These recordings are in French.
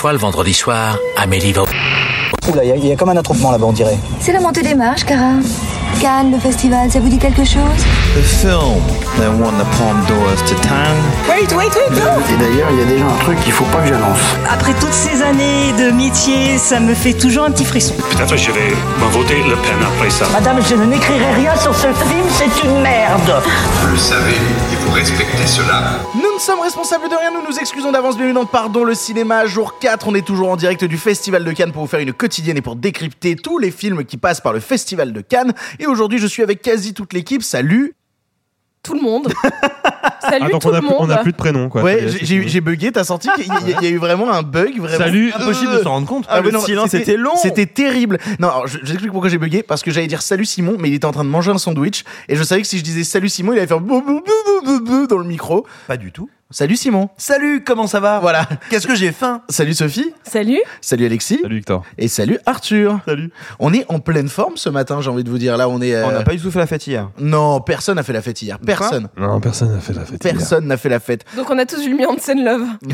fois, le vendredi soir, Amélie va... Oula, il y, a- il y a comme un attroupement là-bas, on dirait. C'est la montée des marches, Cara. Cannes, le festival, ça vous dit quelque chose? The film that won the Palme d'Or to town. Wait, wait, wait, no Et d'ailleurs, il y a déjà un truc qu'il faut pas que j'annonce. Après toutes ces années de métier, ça me fait toujours un petit frisson. Peut-être je vais me voter Le Pen après ça. Madame, je ne n'écrirai rien sur ce film, c'est une merde. Vous le savez, il faut respecter cela. Nous ne sommes responsables de rien, nous nous excusons d'avance, bienvenue dans Pardon le cinéma, jour 4, on est toujours en direct du Festival de Cannes pour vous faire une quotidienne et pour décrypter tous les films qui passent par le Festival de Cannes. Et aujourd'hui je suis avec quasi toute l'équipe, salut Tout le monde. Salut Ah, donc tout on a, le plus, monde. on a plus de prénom quoi. Ouais, j'ai- bugué, t'as senti qu'il y, a- il y a eu vraiment un bug vraiment. Salut. Impossible de s'en rendre compte. Ah, le mais non, silence c'était- était long. C'était terrible. Non, alors, je, pourquoi j'ai bugué. Parce que j'allais dire salut Simon, mais il était en train de manger un sandwich. Et je savais que si je disais salut Simon, il allait faire bou, bou, bou, bou, bou, bou dans le micro. Pas du tout. Salut Simon. Salut, comment ça va? Voilà. Qu'est-ce que j'ai faim? Salut Sophie. Salut. Salut Alexis. Salut Victor. Et salut Arthur. Salut. On est en pleine forme ce matin, j'ai envie de vous dire. Là, on est. euh, On n'a pas eu tout fait la fête hier. Non, personne n'a fait la fête hier. Personne. Non, personne n'a fait la fête. hier. Personne n'a fait la fête. Donc on a tous eu le mien de scène love.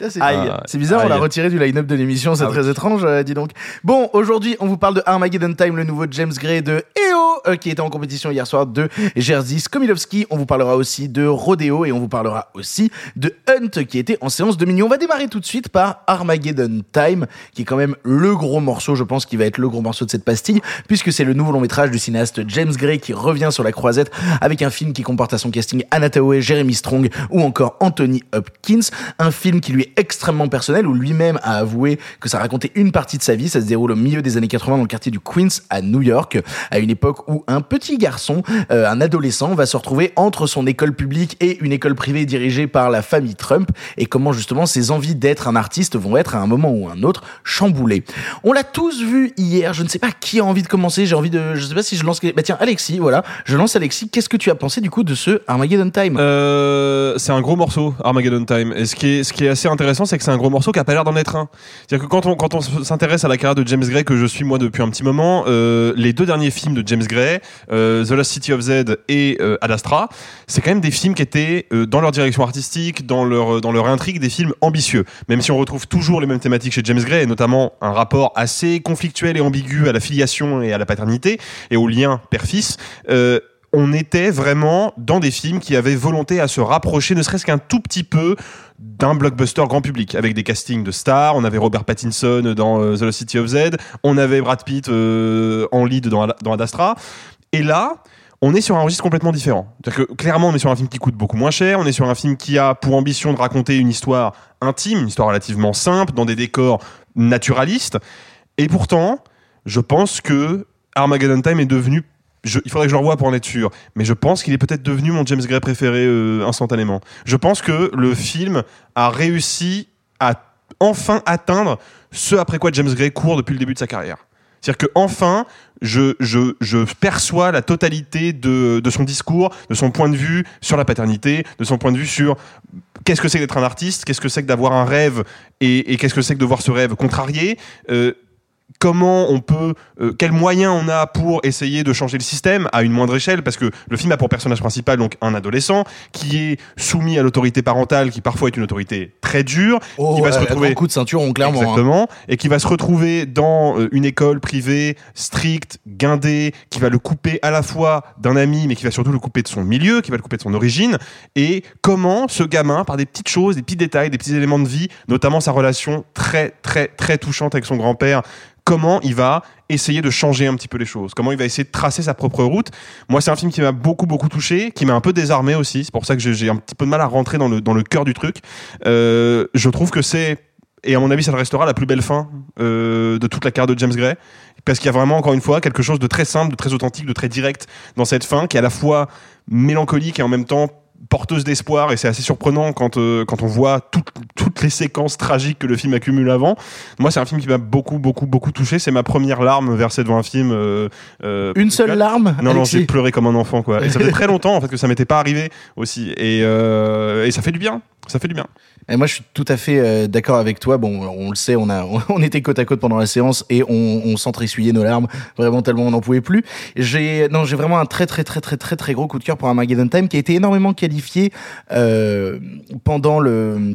Ça, c'est Aïe. c'est bizarre, on l'a Aïe. retiré du line-up de l'émission, c'est Ah très étrange, euh, dis donc. Bon, aujourd'hui, on vous parle de Armageddon Time, le nouveau James Gray de EO, euh, qui était en compétition hier soir de Jerzy Skomilowski. On vous parlera aussi de Et on vous parlera aussi de Hunt, qui était en séance de minuit. On va démarrer tout de suite par Armageddon Time, qui est quand même le gros morceau, je pense, qui va être le gros morceau de cette pastille, puisque c'est le nouveau long métrage du cinéaste James Gray qui revient sur la croisette avec un film qui comporte à son casting Anna Jeremy Strong ou encore Anthony Hopkins. Un film qui lui est extrêmement personnel où lui-même a avoué que ça racontait une partie de sa vie. Ça se déroule au milieu des années 80 dans le quartier du Queens à New York, à une époque où un petit garçon, euh, un adolescent, va se retrouver entre son école publique et une école privée dirigée par la famille Trump et comment justement ses envies d'être un artiste vont être à un moment ou un autre chamboulées. On l'a tous vu hier. Je ne sais pas qui a envie de commencer. J'ai envie de, je sais pas si je lance. Bah tiens, Alexis, voilà. Je lance Alexis. Qu'est-ce que tu as pensé du coup de ce Armageddon Time? Euh, c'est un gros morceau, Armageddon Time. Et ce qui est, ce qui est assez intéressant, c'est que c'est un gros morceau qui a pas l'air d'en être un. C'est-à-dire que quand on, quand on s'intéresse à la carrière de James Gray, que je suis moi depuis un petit moment, euh, les deux derniers films de James Gray, euh, The Lost City of Z et Ad Astra, c'est quand même des films qui étaient euh, dans leur direction artistique, dans leur, dans leur intrigue, des films ambitieux. Même si on retrouve toujours les mêmes thématiques chez James Gray, et notamment un rapport assez conflictuel et ambigu à la filiation et à la paternité et au lien père-fils. Euh, on était vraiment dans des films qui avaient volonté à se rapprocher, ne serait-ce qu'un tout petit peu d'un blockbuster grand public, avec des castings de stars. On avait Robert Pattinson dans euh, The City of Z, on avait Brad Pitt euh, en lead dans, dans Ad Astra. Et là, on est sur un registre complètement différent. C'est-à-dire que clairement, on est sur un film qui coûte beaucoup moins cher, on est sur un film qui a pour ambition de raconter une histoire intime, une histoire relativement simple, dans des décors naturalistes. Et pourtant, je pense que Armageddon Time est devenu il faudrait que je le revoie pour en être sûr, mais je pense qu'il est peut-être devenu mon James Gray préféré euh, instantanément. Je pense que le film a réussi à enfin atteindre ce après quoi James Gray court depuis le début de sa carrière. C'est-à-dire que enfin, je, perçois la totalité de, son discours, de son point de vue sur la paternité, de son point de vue sur qu'est-ce que c'est d'être un artiste, qu'est-ce que c'est que d'avoir un rêve et, et qu'est-ce que c'est que de voir ce rêve contrarié. Euh, comment on peut, euh, quels moyens on a pour essayer de changer le système à une moindre échelle, parce que le film a pour personnage principal donc un adolescent qui est soumis à l'autorité parentale, qui parfois est une autorité très dure, Oh, qui va se retrouver coup de ceinture, on clairement. hein. Exactement. Et qui va se retrouver dans euh, une école privée stricte, guindée, qui va le couper à la fois d'un ami, mais qui va surtout le couper de son milieu, qui va le couper de son origine. Et comment ce gamin, par des petites choses, des petits détails, des petits éléments de vie, notamment sa relation très, très, très touchante avec son grand-père, comment il va essayer de changer un petit peu les choses, comment il va essayer de tracer sa propre route. Moi, c'est un film qui m'a beaucoup, beaucoup touché, qui m'a un peu désarmé aussi. C'est pour ça que j'ai un petit peu de mal à rentrer dans le, dans le cœur du truc. Euh, je trouve que c'est et à mon avis, ça le restera la plus belle fin euh, de toute la carrière de James Gray. Parce qu'il y a vraiment, encore une fois, quelque chose de très simple, de très authentique, de très direct dans cette fin, qui est à la fois mélancolique et en même temps porteuse d'espoir. Et c'est assez surprenant quand, euh, quand on voit toutes, toutes les séquences tragiques que le film accumule avant. Moi, c'est un film qui m'a beaucoup, beaucoup, beaucoup touché. C'est ma première larme versée devant un film. euh, euh, Une seule larme Non, non, j'ai pleuré comme un enfant, quoi. Et ça fait très longtemps, en fait, que ça m'était pas arrivé aussi. Et, euh, et ça fait du bien. Ça fait du bien. Moi, je suis tout à fait euh, d'accord avec toi. Bon, on le sait, on a, on était côte à côte pendant la séance et on, on s'entre-essuyait nos larmes vraiment tellement on n'en pouvait plus. J'ai, non, j'ai vraiment un très, très, très, très, très, très gros coup de cœur pour Armageddon Time qui a été énormément qualifié euh, pendant le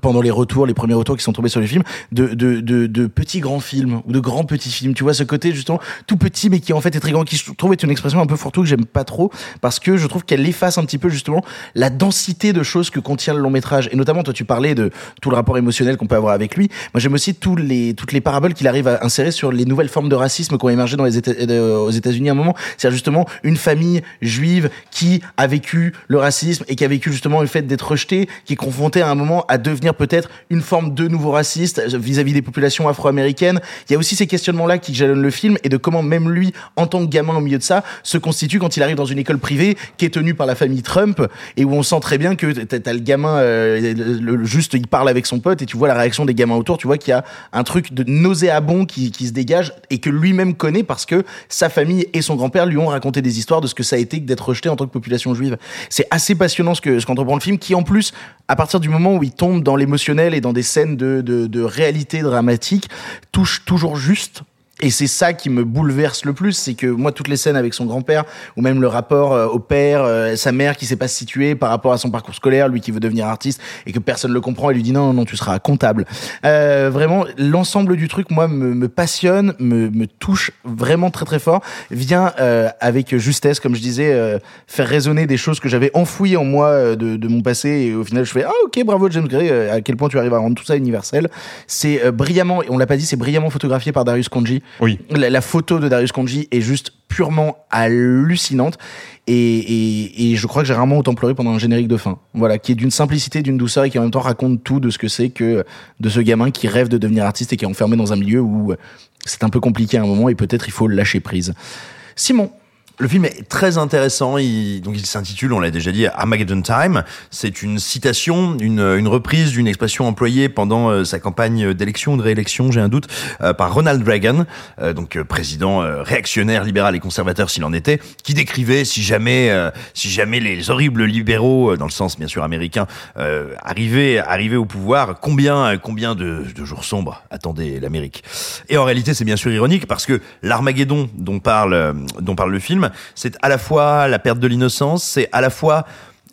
pendant les retours, les premiers retours qui sont tombés sur le film, de, de, de, de petits grands films ou de grands petits films. Tu vois ce côté justement tout petit mais qui en fait est très grand, qui je trouve est une expression un peu fourre-tout que j'aime pas trop parce que je trouve qu'elle efface un petit peu justement la densité de choses que contient le long métrage. Et notamment, toi tu parlais de tout le rapport émotionnel qu'on peut avoir avec lui. Moi j'aime aussi tous les, toutes les paraboles qu'il arrive à insérer sur les nouvelles formes de racisme qui ont émergé dans les Éta- euh, aux États-Unis à un moment. C'est-à-dire justement une famille juive qui a vécu le racisme et qui a vécu justement le fait d'être rejetée, qui est confrontée à un moment à devenir peut-être une forme de nouveau raciste vis-à-vis des populations afro-américaines. Il y a aussi ces questionnements-là qui jalonnent le film et de comment même lui, en tant que gamin au milieu de ça, se constitue quand il arrive dans une école privée qui est tenue par la famille Trump et où on sent très bien que t'as le gamin, euh, juste il parle avec son pote et tu vois la réaction des gamins autour, tu vois qu'il y a un truc de nauséabond qui, se dégage et que lui-même connaît parce que sa famille et son grand-père lui ont raconté des histoires de ce que ça a été d'être rejeté en tant que population juive. C'est assez passionnant ce que ce qu'entreprend le film qui en plus, à partir du moment où il tombe dans l'émotionnel et dans des scènes de, de réalité dramatique, touche toujours juste et c'est ça qui me bouleverse le plus, c'est que moi toutes les scènes avec son grand-père ou même le rapport euh, au père, euh, sa mère qui sait pas se situer par rapport à son parcours scolaire, lui qui veut devenir artiste et que personne le comprend et lui dit non non, non tu seras comptable. Euh, vraiment l'ensemble du truc moi me, me passionne, me, me touche vraiment très très fort, vient euh, avec justesse comme je disais euh, faire résonner des choses que j'avais enfouies en moi de, de mon passé et au final je fais ah ok bravo James Gray à quel point tu arrives à rendre tout ça universel. C'est brillamment, on l'a pas dit, c'est brillamment photographié par Darius Konji. Oui. La, photo de Darius Konji est juste purement hallucinante. Et, et, et je crois que j'ai rarement autant pleuré pendant un générique de fin. Voilà, qui est d'une simplicité, d'une douceur et qui en même temps raconte tout de ce que c'est que de ce gamin qui rêve de devenir artiste et qui est enfermé dans un milieu où c'est un peu compliqué à un moment et peut-être il faut lâcher prise. Simon, Le film est très intéressant. Il, donc il s'intitule, on l'a déjà dit, Armageddon Time. C'est une citation, une, une reprise d'une expression employée pendant euh, sa campagne d'élection ou de réélection, j'ai un doute, euh, par Ronald Reagan, euh, donc président réactionnaire, libéral et conservateur s'il en était, qui décrivait si jamais, si jamais les horribles libéraux, dans le sens bien sûr américain, arrivaient, arrivaient au pouvoir, combien, combien de, de jours sombres attendait l'Amérique. Et en réalité, c'est bien sûr ironique parce que l'Armageddon dont parle, dont parle le film, c'est à la fois la perte de l'innocence, c'est à la fois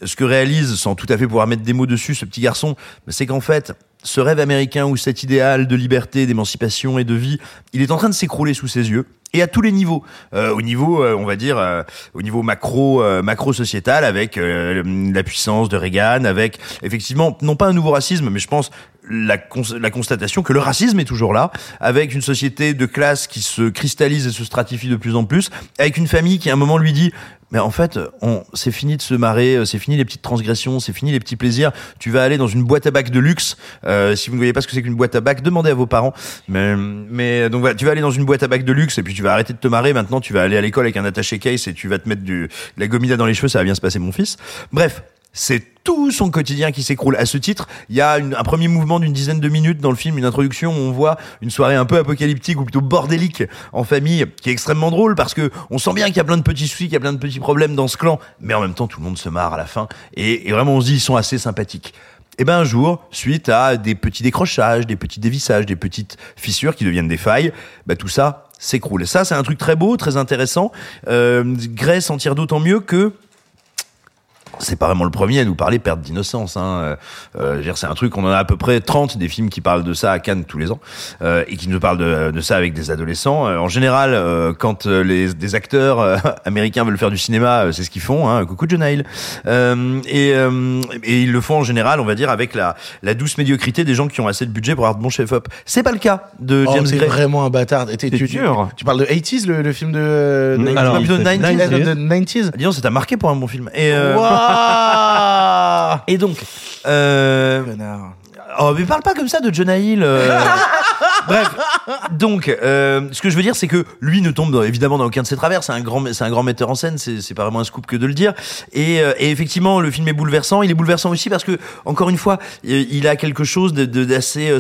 ce que réalise, sans tout à fait pouvoir mettre des mots dessus, ce petit garçon, c'est qu'en fait, ce rêve américain ou cet idéal de liberté, d'émancipation et de vie, il est en train de s'écrouler sous ses yeux. Et à tous les niveaux, Euh, au niveau, euh, on va dire, euh, au niveau macro, macro sociétal, avec la puissance de Reagan, avec effectivement non pas un nouveau racisme, mais je pense la, la constatation que le racisme est toujours là, avec une société de classe qui se cristallise et se stratifie de plus en plus, avec une famille qui à un moment lui dit mais en fait, on, c'est fini de se marrer, euh, c'est fini les petites transgressions, c'est fini les petits plaisirs. Tu vas aller dans une boîte à bac de luxe. Euh, si vous ne voyez pas ce que c'est qu'une boîte à bac, demandez à vos parents. Mais, mais donc voilà, tu vas aller dans une boîte à bac de luxe et puis tu vas arrêter de te marrer. Maintenant, tu vas aller à l'école avec un attaché case et tu vas te mettre du, de la gomina dans les cheveux. Ça va bien se passer, mon fils. Bref. C'est tout son quotidien qui s'écroule. À ce titre, il y a un premier mouvement d'une dizaine de minutes dans le film, une introduction où on voit une soirée un peu apocalyptique ou plutôt bordélique en famille, qui est extrêmement drôle parce que on sent bien qu'il y a plein de petits soucis, qu'il y a plein de petits problèmes dans ce clan, mais en même temps tout le monde se marre à la fin et, vraiment on se dit ils sont assez sympathiques. Et ben un jour, suite à des petits décrochages, des petits dévissages, des petites fissures qui deviennent des failles, bah tout ça s'écroule. Ça, c'est un truc très beau, très intéressant. Euh, Gray s'en tire d'autant mieux que c'est pas vraiment le premier à nous parler perte d'innocence. Hein. Euh, euh, c'est un truc, on en a à peu près 30 des films qui parlent de ça à Cannes tous les ans euh, et qui nous parlent de, de ça avec des adolescents. Euh, en général, euh, quand euh, les, des acteurs américains veulent faire du cinéma, c'est ce qu'ils font. Hein. Coucou John Hill. Euh, et, euh, et ils le font en général, on va dire, avec la, la douce médiocrité des gens qui ont assez de budget pour avoir de bons chefs-op. C'est pas le cas de oh, James t'es Gray. vraiment un bâtard. Et t'es- tu, tu, dur. tu parles de 80s, le, le film de, de, Alors, de, plutôt 90s. de- de 90s. Disons, ça t'a marqué pour un bon film. Et, Et donc, euh, Connard. Oh, mais parle pas comme ça de Jonah Hill. euh. Bref, donc, euh, ce que je veux dire, c'est que lui ne tombe évidemment dans aucun de ses travers. C'est un grand, c'est un grand metteur en scène. C'est, pas vraiment un scoop que de le dire. Et, euh, et effectivement, le film est bouleversant. Il est bouleversant aussi parce que, encore une fois, euh, il a quelque chose d'assez. euh,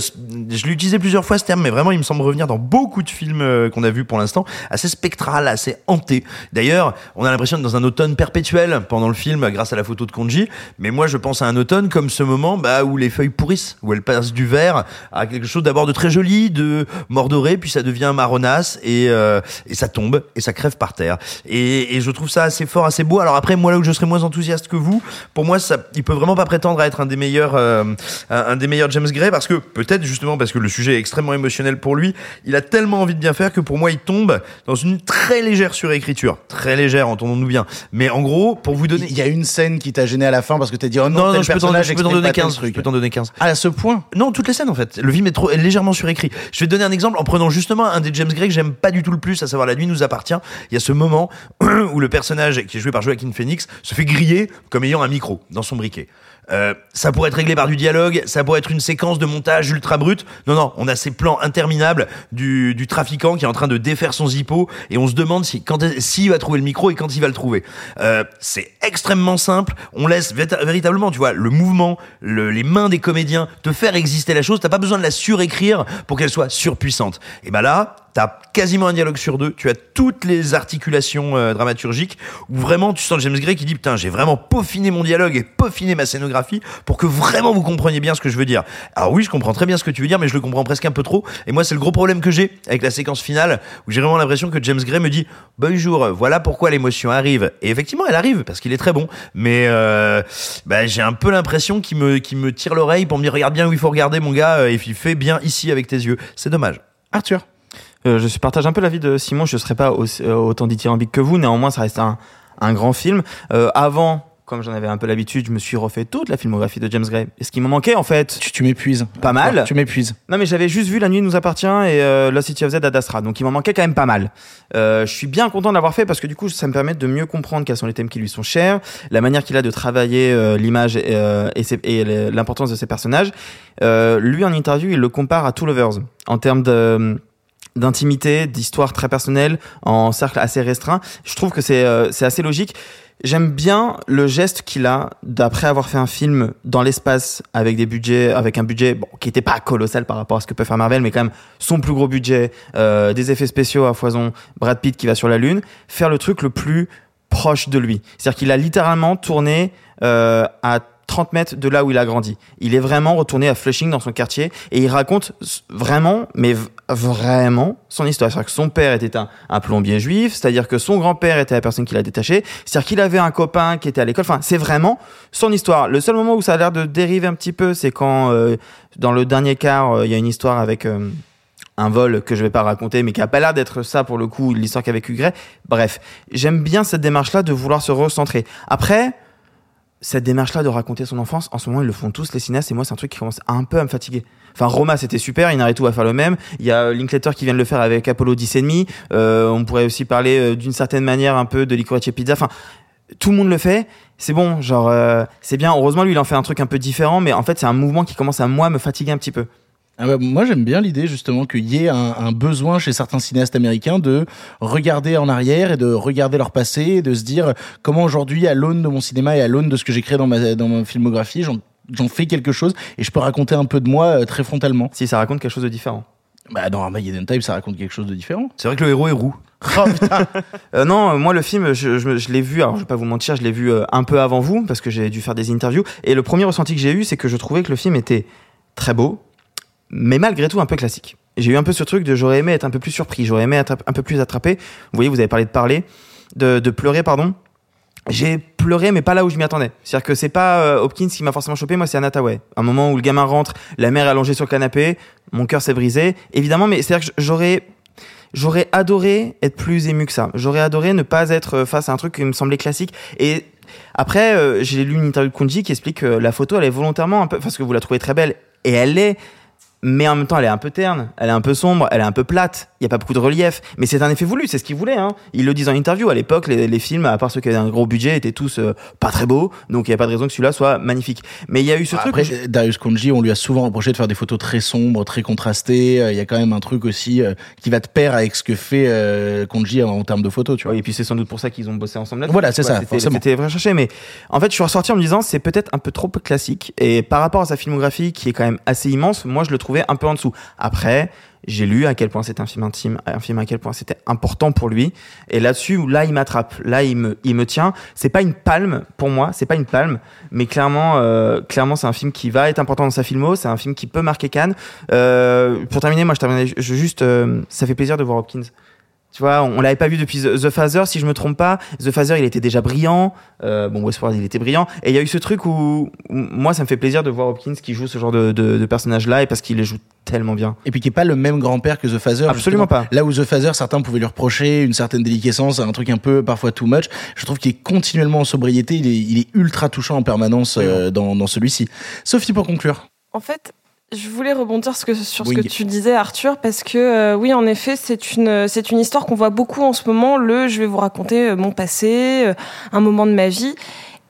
je l'ai utilisé plusieurs fois ce terme, mais vraiment, il me semble revenir dans beaucoup de films euh, qu'on a vus pour l'instant, assez spectral, assez hanté. D'ailleurs, on a l'impression d'être dans un automne perpétuel pendant le film, grâce à la photo de Konji. Mais moi, je pense à un automne comme ce moment bah, où les feuilles pourrissent, où elles passent du vert à quelque chose d'abord de très joli, de mordoré, puis ça devient marronasse et, euh, et ça tombe et ça crève par terre. Et, et je trouve ça assez fort, assez beau. Alors après, moi là où je serais moins enthousiaste que vous, pour moi, ça, il peut vraiment pas prétendre à être un des meilleurs, euh, un, des meilleurs James Gray parce que peut-être justement parce que le sujet est extrêmement émotionnel pour lui, il a tellement envie de bien faire que pour moi, il tombe dans une très légère surécriture, très légère, entendons-nous bien. Mais en gros, pour vous donner, Il y a une scène qui t'a gêné à la fin parce que t'as dit oh non, non, je peux t'en donner pas tel 15. Je peux t'en donner 15. Ah, à ce point? Non, toutes les scènes en fait. Le film est, trop, est légèrement surécrit. Je vais te donner un exemple en prenant justement un des James Gray que j'aime pas du tout le plus, à savoir La nuit nous appartient. Il y a ce moment où le personnage qui est joué par Joaquin Phoenix se fait griller comme ayant un micro dans son briquet. Euh, ça pourrait être réglé par du dialogue, ça pourrait être une séquence de montage ultra brute. Non, non, on a ces plans interminables du, du trafiquant qui est en train de défaire son zippo et on se demande si quand s'il va trouver le micro et quand il va le trouver. Euh, c'est extrêmement simple. On laisse véritablement, tu vois, le mouvement, le- les mains des comédiens te faire exister la chose. T'as pas besoin de la surécrire pour qu'elle soit surpuissante. Et ben là, T'as quasiment un dialogue sur deux. Tu as toutes les articulations euh, dramaturgiques où vraiment tu sens James Gray qui dit putain j'ai vraiment peaufiné mon dialogue et peaufiné ma scénographie pour que vraiment vous compreniez bien ce que je veux dire. Alors oui je comprends très bien ce que tu veux dire mais je le comprends presque un peu trop. Et moi c'est le gros problème que j'ai avec la séquence finale où j'ai vraiment l'impression que James Gray me dit bonjour voilà pourquoi l'émotion arrive. Et effectivement elle arrive parce qu'il est très bon. Mais euh, bah, j'ai un peu l'impression qu'il me, qu'il me tire l'oreille pour me dire regarde bien où il faut regarder mon gars euh, et il fait bien ici avec tes yeux. C'est dommage. Arthur Euh, je partage un peu l'avis de Simon. Je ne serais pas aussi- euh, autant dithyrambique que vous. Néanmoins, ça reste un, un grand film. Euh, avant, comme j'en avais un peu l'habitude, je me suis refait toute la filmographie de James Gray. Et ce qui me manquait, en fait, Tu, tu m'épuises. Pas mal. Tu m'épuises. non mais j'avais juste vu La Nuit nous appartient et euh, La City of Z à Dasra. Donc il m'en manquait quand même pas mal. Euh, je suis bien content de l'avoir fait parce que du coup, ça me permet de mieux comprendre quels sont les thèmes qui lui sont chers, la manière qu'il a de travailler euh, l'image et, euh, et, et l'importance de ses personnages. Euh, lui, en interview, il le compare à Two Lovers en termes de d'intimité, d'histoire très personnelle, en cercle assez restreint. Je trouve que c'est euh, assez logique. J'aime bien le geste qu'il a d'après avoir fait un film dans l'espace avec des budgets, avec un budget bon, qui était pas colossal par rapport à ce que peut faire Marvel, mais quand même son plus gros budget, euh, des effets spéciaux à foison, Brad Pitt qui va sur la lune, faire le truc le plus proche de lui. C'est-à-dire qu'il a littéralement tourné euh, à 30 mètres de là où il a grandi. Il est vraiment retourné à Flushing dans son quartier et il raconte vraiment, mais vraiment son histoire. C'est-à-dire que son père était un, plombier juif, c'est-à-dire que son grand-père était la personne qui l'a détaché, c'est-à-dire qu'il avait un copain qui était à l'école. Enfin, c'est vraiment son histoire. Le seul moment où ça a l'air de dériver un petit peu, c'est quand euh, dans le dernier quart, euh, il y a une histoire avec euh, un vol que je vais pas raconter, mais qui a pas l'air d'être ça pour le coup, l'histoire qu'a vécu Gray. Bref, j'aime bien cette démarche-là de vouloir se recentrer. Après, cette démarche-là de raconter son enfance, en ce moment, ils le font tous, les cinéastes, et moi, c'est un truc qui commence un peu à me fatiguer. Enfin, Roma, c'était super, Inarritu va faire le même. Il y a euh, Linklater qui vient de le faire avec Apollo 10 et demi. Euh, on pourrait aussi parler euh, d'une certaine manière un peu de Licorice Pizza. Enfin, tout le monde le fait. C'est bon, genre, euh, c'est bien. Heureusement, lui, il en fait un truc un peu différent, mais en fait, c'est un mouvement qui commence à, moi, me fatiguer un petit peu. Ah bah, moi, j'aime bien l'idée justement qu'il y ait un, un besoin chez certains cinéastes américains de regarder en arrière et de regarder leur passé et de se dire comment aujourd'hui, à l'aune de mon cinéma et à l'aune de ce que j'ai créé dans ma, dans ma filmographie, j'en j'en fais quelque chose et je peux raconter un peu de moi euh, très frontalement. Si ça raconte quelque chose de différent. Bah, dans Armageddon Time, ça raconte quelque chose de différent. C'est vrai que le héros est roux. Oh Euh, non, euh, moi le film, je, je, je l'ai vu. Alors je vais pas vous mentir, je l'ai vu euh, un peu avant vous parce que j'ai dû faire des interviews. Et le premier ressenti que j'ai eu, c'est que je trouvais que le film était très beau, mais malgré tout un peu classique. J'ai eu un peu ce truc de j'aurais aimé être un peu plus surpris, j'aurais aimé être un peu plus attrapé. Vous voyez, vous avez parlé de parler, de, de pleurer, pardon. J'ai pleuré, mais pas là où je m'y attendais. C'est-à-dire que c'est pas euh, Hopkins qui m'a forcément chopé, moi c'est Anataway. Un moment où le gamin rentre, la mère est allongée sur le canapé, mon cœur s'est brisé, évidemment, mais c'est-à-dire que j'aurais j'aurais adoré être plus ému que ça. J'aurais adoré ne pas être euh, face à un truc qui me semblait classique. Et après, euh, j'ai lu une interview de Kunji qui explique que la photo, elle est volontairement un peu, parce que vous la trouvez très belle, et elle l'est, mais en même temps, elle est un peu terne, elle est un peu sombre, elle est un peu plate. Il y a pas beaucoup de relief, mais c'est un effet voulu, c'est ce qu'ils voulaient. Hein. Ils le disent en interview. À l'époque, les, les films, à part ceux qui avaient un gros budget, étaient tous euh, pas très beaux, donc il y a pas de raison que celui-là soit magnifique. Mais il y a eu ce truc. Après, Darius Konji, on lui a souvent reproché de faire des photos très sombres, très contrastées. Euh, Il y a quand même un truc aussi euh, qui va de pair avec ce que fait Konji en, en termes de photos, tu vois. Oui, et puis c'est sans doute pour ça qu'ils ont bossé ensemble là Voilà, c'est ça, C'était, forcément. c'était vrai cherché, mais en fait, je suis ressorti en me disant c'est peut-être un peu trop classique. Et par rapport à sa filmographie qui est quand même assez immense, moi je le trouve trouvé un peu en dessous. Après, j'ai lu à quel point c'était un film intime, un film à quel point c'était important pour lui. Et là-dessus, là, il m'attrape. Là, il me, il me tient. C'est pas une palme pour moi, c'est pas une palme, mais clairement, euh, clairement, c'est un film qui va être important dans sa filmo. C'est un film qui peut marquer Cannes. Euh, pour terminer, moi, je termine. Je juste, euh, ça fait plaisir de voir Hopkins. Tu vois, on, on l'avait pas vu depuis The, The Phaser, si je me trompe pas. The Phaser, il était déjà brillant. Euh, bon, Westworld, il était brillant. Et il y a eu ce truc où, où moi, ça me fait plaisir de voir Hopkins qui joue ce genre de, de, de personnage-là et parce qu'il les joue tellement bien. Et puis qui est pas le même grand-père que The Phaser. Absolument justement. pas. Là où The Phaser, certains pouvaient lui reprocher une certaine déliquescence, un truc un peu parfois too much. Je trouve qu'il est continuellement en sobriété. Il est, il est ultra touchant en permanence euh, dans, dans celui-ci. Sophie, pour conclure. En fait, je voulais rebondir sur ce que tu disais, Arthur, parce que euh, oui, en effet, c'est une c'est une histoire qu'on voit beaucoup en ce moment. Le, je vais vous raconter euh, mon passé, euh, un moment de ma vie,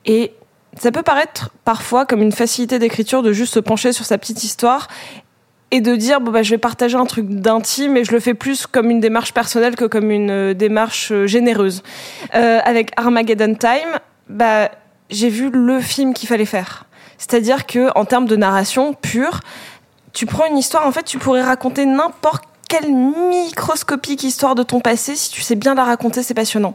et ça peut paraître parfois comme une facilité d'écriture de juste se pencher sur sa petite histoire et de dire bon bah je vais partager un truc d'intime et je le fais plus comme une démarche personnelle que comme une euh, démarche généreuse. Euh, avec Armageddon Time, bah j'ai vu le film qu'il fallait faire. C'est-à-dire que en termes de narration pure, tu prends une histoire, en fait, tu pourrais raconter n'importe quelle microscopique histoire de ton passé. Si tu sais bien la raconter, c'est passionnant.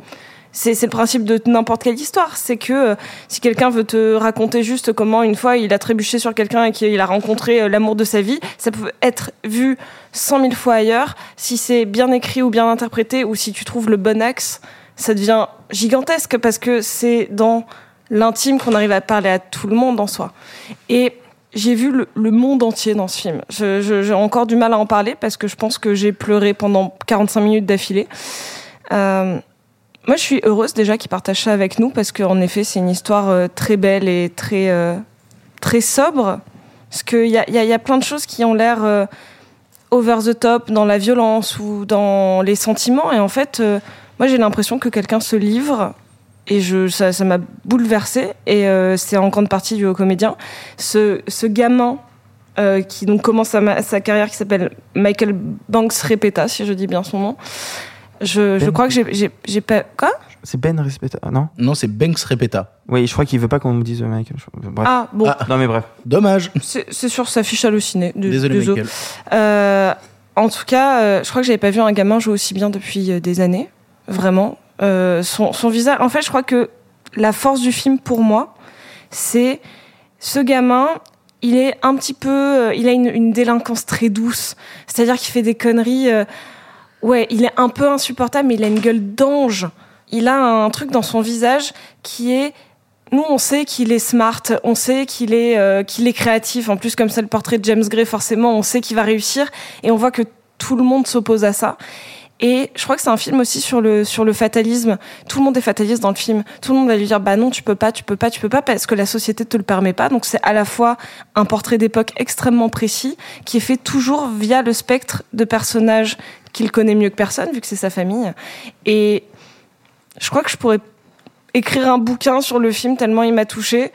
C'est le principe de n'importe quelle histoire. C'est que euh, si quelqu'un veut te raconter juste comment une fois il a trébuché sur quelqu'un et qu'il a rencontré euh, l'amour de sa vie, ça peut être vu cent mille fois ailleurs. Si c'est bien écrit ou bien interprété ou si tu trouves le bon axe, ça devient gigantesque parce que c'est dans l'intime qu'on arrive à parler à tout le monde en soi. Et j'ai vu le, monde entier dans ce film. J'ai encore du mal à en parler parce que je pense que j'ai pleuré pendant 45 minutes d'affilée. Euh, moi, je suis heureuse déjà qu'il partage ça avec nous parce qu'en effet, c'est une histoire euh, très belle et très, euh, très sobre. Parce qu'il y a, y, a, y a plein de choses qui ont l'air over the top dans la violence ou dans les sentiments. Et en fait, moi, j'ai l'impression que quelqu'un se livre et je, ça, ça m'a bouleversée. Et euh, c'est en grande partie dû au comédien. Ce, ce gamin euh, qui donc commence sa, sa carrière, qui s'appelle Michael Banks Repeta, si je dis bien son nom. Je, je Ben. crois que j'ai- pas. Quoi? C'est Ben Respeta, non? Non, c'est Banks Repeta. Oui, je crois qu'il veut pas qu'on me dise euh, Michael. Bref. Ah, bon. Non, mais bref. Dommage. C'est sur sa fiche hallucinée. de- Désolé, désolé. Michael. Euh, en tout cas, euh, je crois que j'avais pas vu un gamin jouer aussi bien depuis euh, des années. Vraiment. Euh, son, visage. En fait, je crois que la force du film pour moi, c'est ce gamin. Il est un petit peu. euh, il a une, délinquance très douce. C'est-à-dire qu'il fait des conneries. euh, ouais, il est un peu insupportable, mais il a une gueule d'ange. Il a un truc dans son visage qui est nous, on sait qu'il est smart, on sait qu'il est, qu'il est créatif. En plus, comme c'est le portrait de James Gray, forcément, on sait qu'il va réussir. Et on voit que tout le monde s'oppose à ça. Et je crois que c'est un film aussi sur le, sur le fatalisme. Tout le monde est fataliste dans le film. Tout le monde va lui dire, bah non, tu peux pas, tu peux pas, tu peux pas, parce que la société te le permet pas. Donc c'est à la fois un portrait d'époque extrêmement précis, qui est fait toujours via le spectre de personnages qu'il connaît mieux que personne, vu que c'est sa famille. Et je crois que je pourrais écrire un bouquin sur le film tellement il m'a touché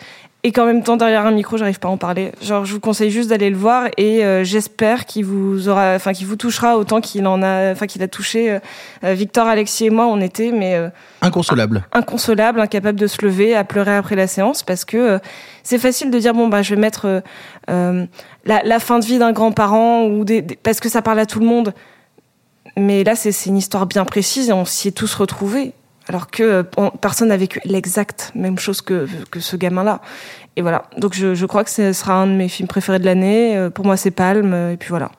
et qu'en même temps derrière un micro j'arrive pas à en parler. Genre je vous conseille juste d'aller le voir et euh, j'espère qu'il vous aura, enfin qu'il vous touchera autant qu'il en a, enfin qu'il a touché euh, euh, Victor, Alexis et moi. On était mais euh, Inconsolable. inconsolable, incapable de se lever, à pleurer après la séance parce que c'est facile de dire bon bah je vais mettre la, la fin de vie d'un grand-parent ou des, des- parce que ça parle à tout le monde. Mais là c'est une histoire bien précise et on s'y est tous retrouvés. Alors que euh, on- personne n'a vécu l'exacte même chose que, que ce gamin-là. Et voilà. Donc je, je crois que ce sera un de mes films préférés de l'année. Euh, Pour moi, c'est Palme. euh, Et puis voilà.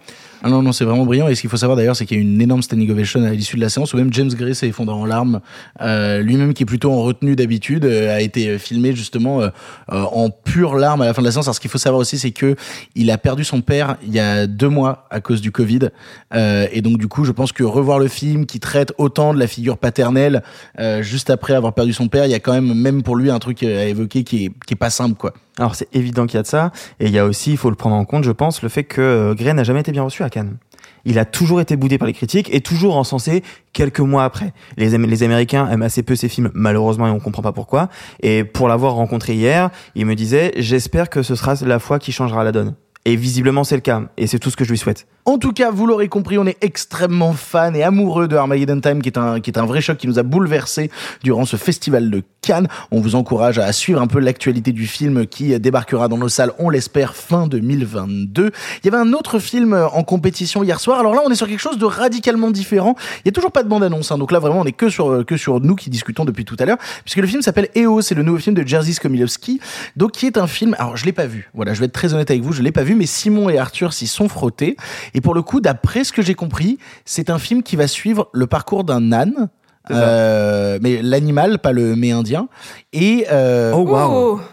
Ah non, non, c'est vraiment brillant. Et ce qu'il faut savoir d'ailleurs, c'est qu'il y a une énorme standing ovation à l'issue de la séance où même James Gray s'est effondré en larmes. Euh, Lui-même, qui est plutôt en retenue d'habitude, euh, a été filmé justement euh, euh, en pure larmes à la fin de la séance. Alors, ce qu'il faut savoir aussi, c'est que il a perdu son père il y a deux mois à cause du Covid. Euh, et donc, du coup, je pense que revoir le film qui traite autant de la figure paternelle euh, juste après avoir perdu son père, il y a quand même, même pour lui, un truc à évoquer qui est, qui est pas simple, quoi. Alors c'est évident qu'il y a de ça, et il y a aussi, il faut le prendre en compte, je pense, le fait que euh, Gray n'a jamais été bien reçu à Cannes. Il a toujours été boudé par les critiques et toujours encensé quelques mois après. Les, Am- les Américains aiment assez peu ces films, malheureusement, et on comprend pas pourquoi. Et pour l'avoir rencontré hier, il me disait, j'espère que ce sera la fois qui changera la donne. Et visiblement, c'est le cas. Et c'est tout ce que je lui souhaite. En tout cas, vous l'aurez compris, on est extrêmement fan et amoureux de Armageddon Time, qui est un, qui est un vrai choc qui nous a bouleversé durant ce festival de Cannes. On vous encourage à suivre un peu l'actualité du film qui débarquera dans nos salles, on l'espère, fin 2022. Il y avait un autre film en compétition hier soir. Alors là, on est sur quelque chose de radicalement différent. Il y a toujours pas de bande-annonce, hein. donc là, vraiment, on est que sur, que sur nous qui discutons depuis tout à l'heure, puisque le film s'appelle EO, c'est le nouveau film de Jerzy Skomilowski, donc qui est un film, alors je l'ai pas vu, voilà, je vais être très honnête avec vous, je l'ai pas vu, mais Simon et Arthur s'y sont frottés. Pour le coup, d'après ce que j'ai compris, c'est un film qui va suivre le parcours d'un âne. Euh, mais l'animal, pas le méindien. Et euh, Oh, waouh.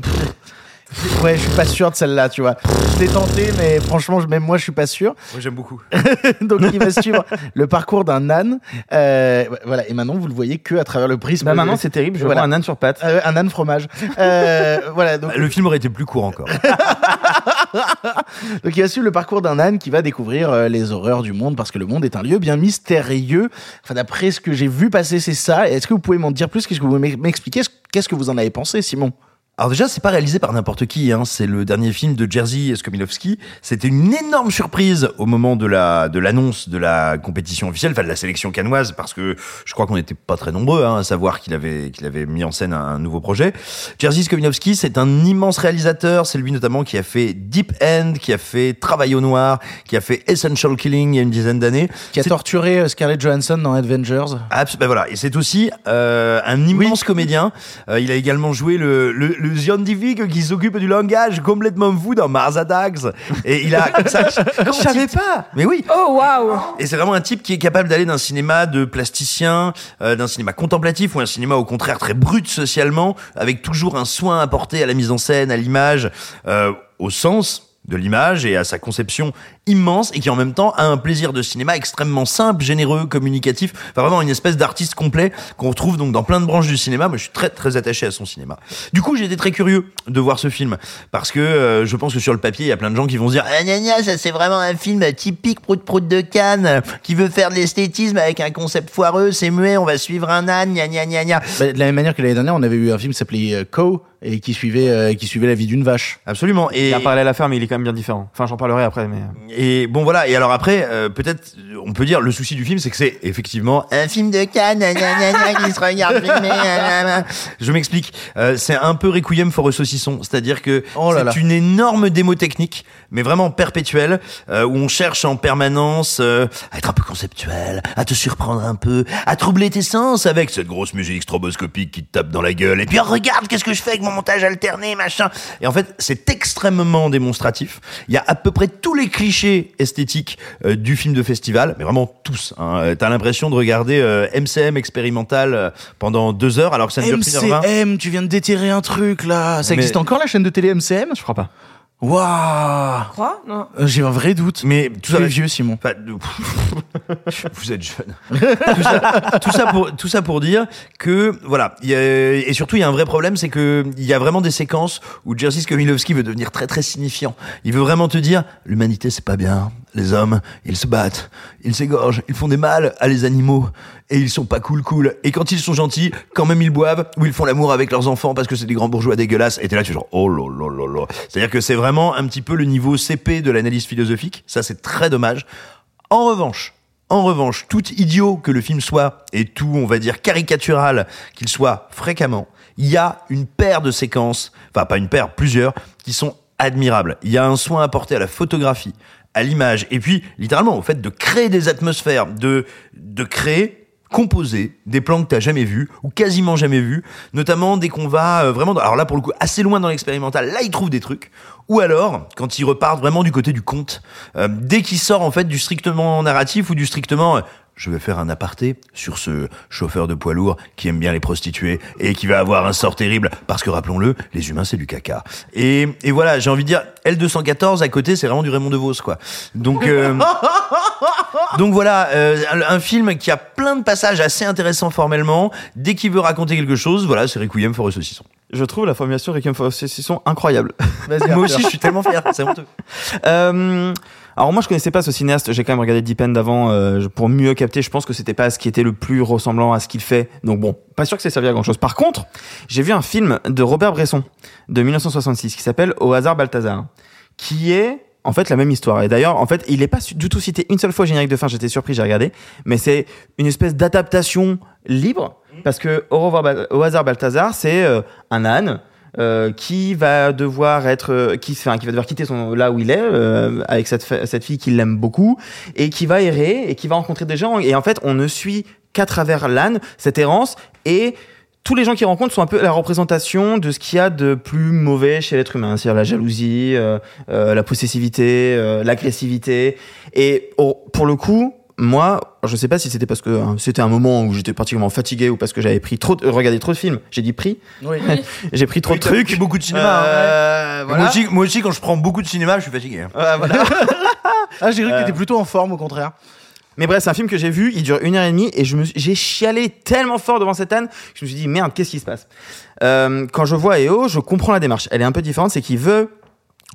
ouais, je suis pas sûr de celle-là, tu vois. Je l'ai tenté, mais franchement, je- même moi, je suis pas sûr. Moi, j'aime beaucoup. Donc, il va suivre le parcours d'un âne. Euh, voilà. Et maintenant, vous le voyez que à travers le prisme. Bah, de- maintenant, c'est terrible. Je Voilà. vois un âne sur pattes. Euh, un âne fromage. Euh, voilà. Donc, Le film aurait été plus court encore. Donc il va suivre le parcours d'un âne qui va découvrir euh, les horreurs du monde parce que le monde est un lieu bien mystérieux. Enfin d'après ce que j'ai vu passer c'est ça. Est-ce que vous pouvez m'en dire plus? Qu'est-ce que vous pouvez m'expliquer? Qu'est-ce que vous en avez pensé Simon? Alors déjà, c'est pas réalisé par n'importe qui. Hein. C'est le dernier film de Jerzy Skomilowski. C'était une énorme surprise au moment de la de l'annonce de la compétition officielle, enfin de la sélection canoise, parce que je crois qu'on n'était pas très nombreux hein, à savoir qu'il avait qu'il avait mis en scène un, nouveau projet. Jerzy Skomilowski, c'est un immense réalisateur. C'est lui notamment qui a fait Deep End, qui a fait Travail au noir, qui a fait Essential Killing il y a une dizaine d'années. Qui a torturé euh, Scarlett Johansson dans Avengers Abs- ben voilà, et c'est aussi euh, un immense comédien. Euh, il a également joué le, le, le scientifique qui s'occupe du langage complètement fou dans Mars Attacks. Et il a comme ça. Je savais pas. Mais oui. Oh waouh Et c'est vraiment un type qui est capable d'aller d'un cinéma de plasticien, euh, d'un cinéma contemplatif ou un cinéma au contraire très brut socialement, avec toujours un soin apporté à la mise en scène, à l'image, euh, au sens de l'image et à sa conception immense et qui en même temps a un plaisir de cinéma extrêmement simple, généreux, communicatif. Enfin vraiment une espèce d'artiste complet qu'on retrouve donc dans plein de branches du cinéma. Moi je suis très très attaché à son cinéma. Du coup j'ai été très curieux de voir ce film parce que euh, je pense que sur le papier il y a plein de gens qui vont se dire ah gna gna ça c'est vraiment un film typique prout prout de Cannes qui veut faire de l'esthétisme avec un concept foireux, c'est muet, on va suivre un âne, gna gna gna gna. Bah, De la même manière que l'année dernière, on avait eu un film qui s'appelait euh, Co et qui suivait euh, qui suivait la vie d'une vache. Absolument. Et Il y a un parallèle à faire, mais il est quand même bien différent. Enfin, j'en parlerai après, mais. Et bon voilà, et alors après, euh, peut-être, on peut dire, le souci du film, c'est que c'est effectivement un film de Cannes, qui se regarde filmer. Je m'explique, Euh, c'est un peu Requiem for a saucisson, c'est-à-dire que Oh c'est une énorme démo technique, mais vraiment perpétuelle, euh, où on cherche en permanence euh, à être un peu conceptuel, à te surprendre un peu, à troubler tes sens avec cette grosse musique stroboscopique qui te tape dans la gueule, et puis oh, regarde qu'est-ce que je fais avec mon montage alterné, machin. Et en fait, c'est extrêmement démonstratif. Il y a à peu près tous les clichés esthétiques euh, du film de festival, mais vraiment tous. Hein. Euh, T'as l'impression de regarder euh, MCM expérimental euh, pendant deux heures, alors que ça ne dure qu'une heure vingt. MCM, tu viens de déterrer un truc là. Ça Mais- existe encore la chaîne de télé MCM Je crois pas. Waouh Quoi Non. Euh, J'ai un vrai doute. Mais tout ça, vieux Simon. Enfin, vous êtes jeune. tout, ça, tout ça pour tout ça pour dire que voilà. il y a- et surtout il y a un vrai problème, c'est que il y a vraiment des séquences où Jerzy Skomilowski veut devenir très très signifiant. Il veut vraiment te dire l'humanité c'est pas bien. Les hommes ils se battent, ils s'égorgent, ils font des mal à les animaux et ils sont pas cool cool. Et quand ils sont gentils, quand même ils boivent ou ils font l'amour avec leurs enfants parce que c'est des grands bourgeois dégueulasses. Et t'es là tu es genre oh là. C'est-à-dire que c'est vraiment un petit peu le niveau CP de l'analyse philosophique. Ça c'est très dommage. En revanche, en revanche, tout idiot que le film soit et tout, on va dire, caricatural qu'il soit fréquemment, il y a une paire de séquences, enfin pas une paire, plusieurs, qui sont admirables. Il y a un soin apporté à la photographie, à l'image, et puis littéralement au fait de créer des atmosphères, de, de créer composer des plans que t'as jamais vus ou quasiment jamais vus, notamment dès qu'on va vraiment, alors là pour le coup assez loin dans l'expérimental, là il trouve des trucs, ou alors quand il repart vraiment du côté du conte, euh, dès qu'il sort en fait du strictement narratif ou du strictement euh, je vais faire un aparté sur ce chauffeur de poids lourd qui aime bien les prostituées et qui va avoir un sort terrible parce que rappelons-le, les humains c'est du caca. Et, et voilà, j'ai envie de dire L214 à côté, c'est vraiment du Raymond DeVos quoi. Donc euh, donc voilà, euh, un film qui a plein de passages assez intéressants formellement. Dès qu'il veut raconter quelque chose, voilà, c'est Requiem for a saucisson. Je trouve la formulation Requiem for a Saucisson incroyable. Moi aussi, je suis tellement fier, c'est honteux. Euh, alors moi je connaissais pas ce cinéaste, j'ai quand même regardé Deep End avant euh, pour mieux capter, je pense que c'était pas ce qui était le plus ressemblant à ce qu'il fait. Donc bon, pas sûr que c'est servi à grand chose. Par contre, j'ai vu un film de Robert Bresson de 1966 qui s'appelle Au hasard Balthazar qui est en fait la même histoire. Et d'ailleurs, en fait, il est pas du tout cité une seule fois au générique de fin. J'étais surpris, j'ai regardé, mais c'est une espèce d'adaptation libre parce que au, au hasard Balthazar, c'est euh, un âne. Euh, qui va devoir être euh, qui, enfin, qui va devoir quitter son là où il est euh, avec cette cette fille qu'il aime beaucoup et qui va errer et qui va rencontrer des gens et en fait on ne suit qu'à travers l'âne cette errance et tous les gens qu'il rencontre sont un peu la représentation de ce qu'il y a de plus mauvais chez l'être humain, c'est-à-dire la jalousie, euh, euh, la possessivité, l'agressivité. Et pour le coup, moi, je sais pas si c'était parce que hein, c'était un moment où j'étais particulièrement fatigué ou parce que j'avais pris trop, de- regardé trop de films. J'ai dit pris. Oui. J'ai pris trop Oui, de trucs. pris beaucoup de cinéma, hein. Euh, voilà. Moi, aussi, moi aussi, quand je prends beaucoup de cinéma, je suis fatigué. Euh, voilà. Ah, j'ai cru que Euh. t'étais plutôt en forme, au contraire. Mais bref, c'est un film que j'ai vu, il dure une heure et demie et je me, suis- j'ai chialé tellement fort devant cette âne que je me suis dit merde, qu'est-ce qui se passe? Euh, Quand je vois EO, je comprends la démarche. Elle est un peu différente, c'est qu'il veut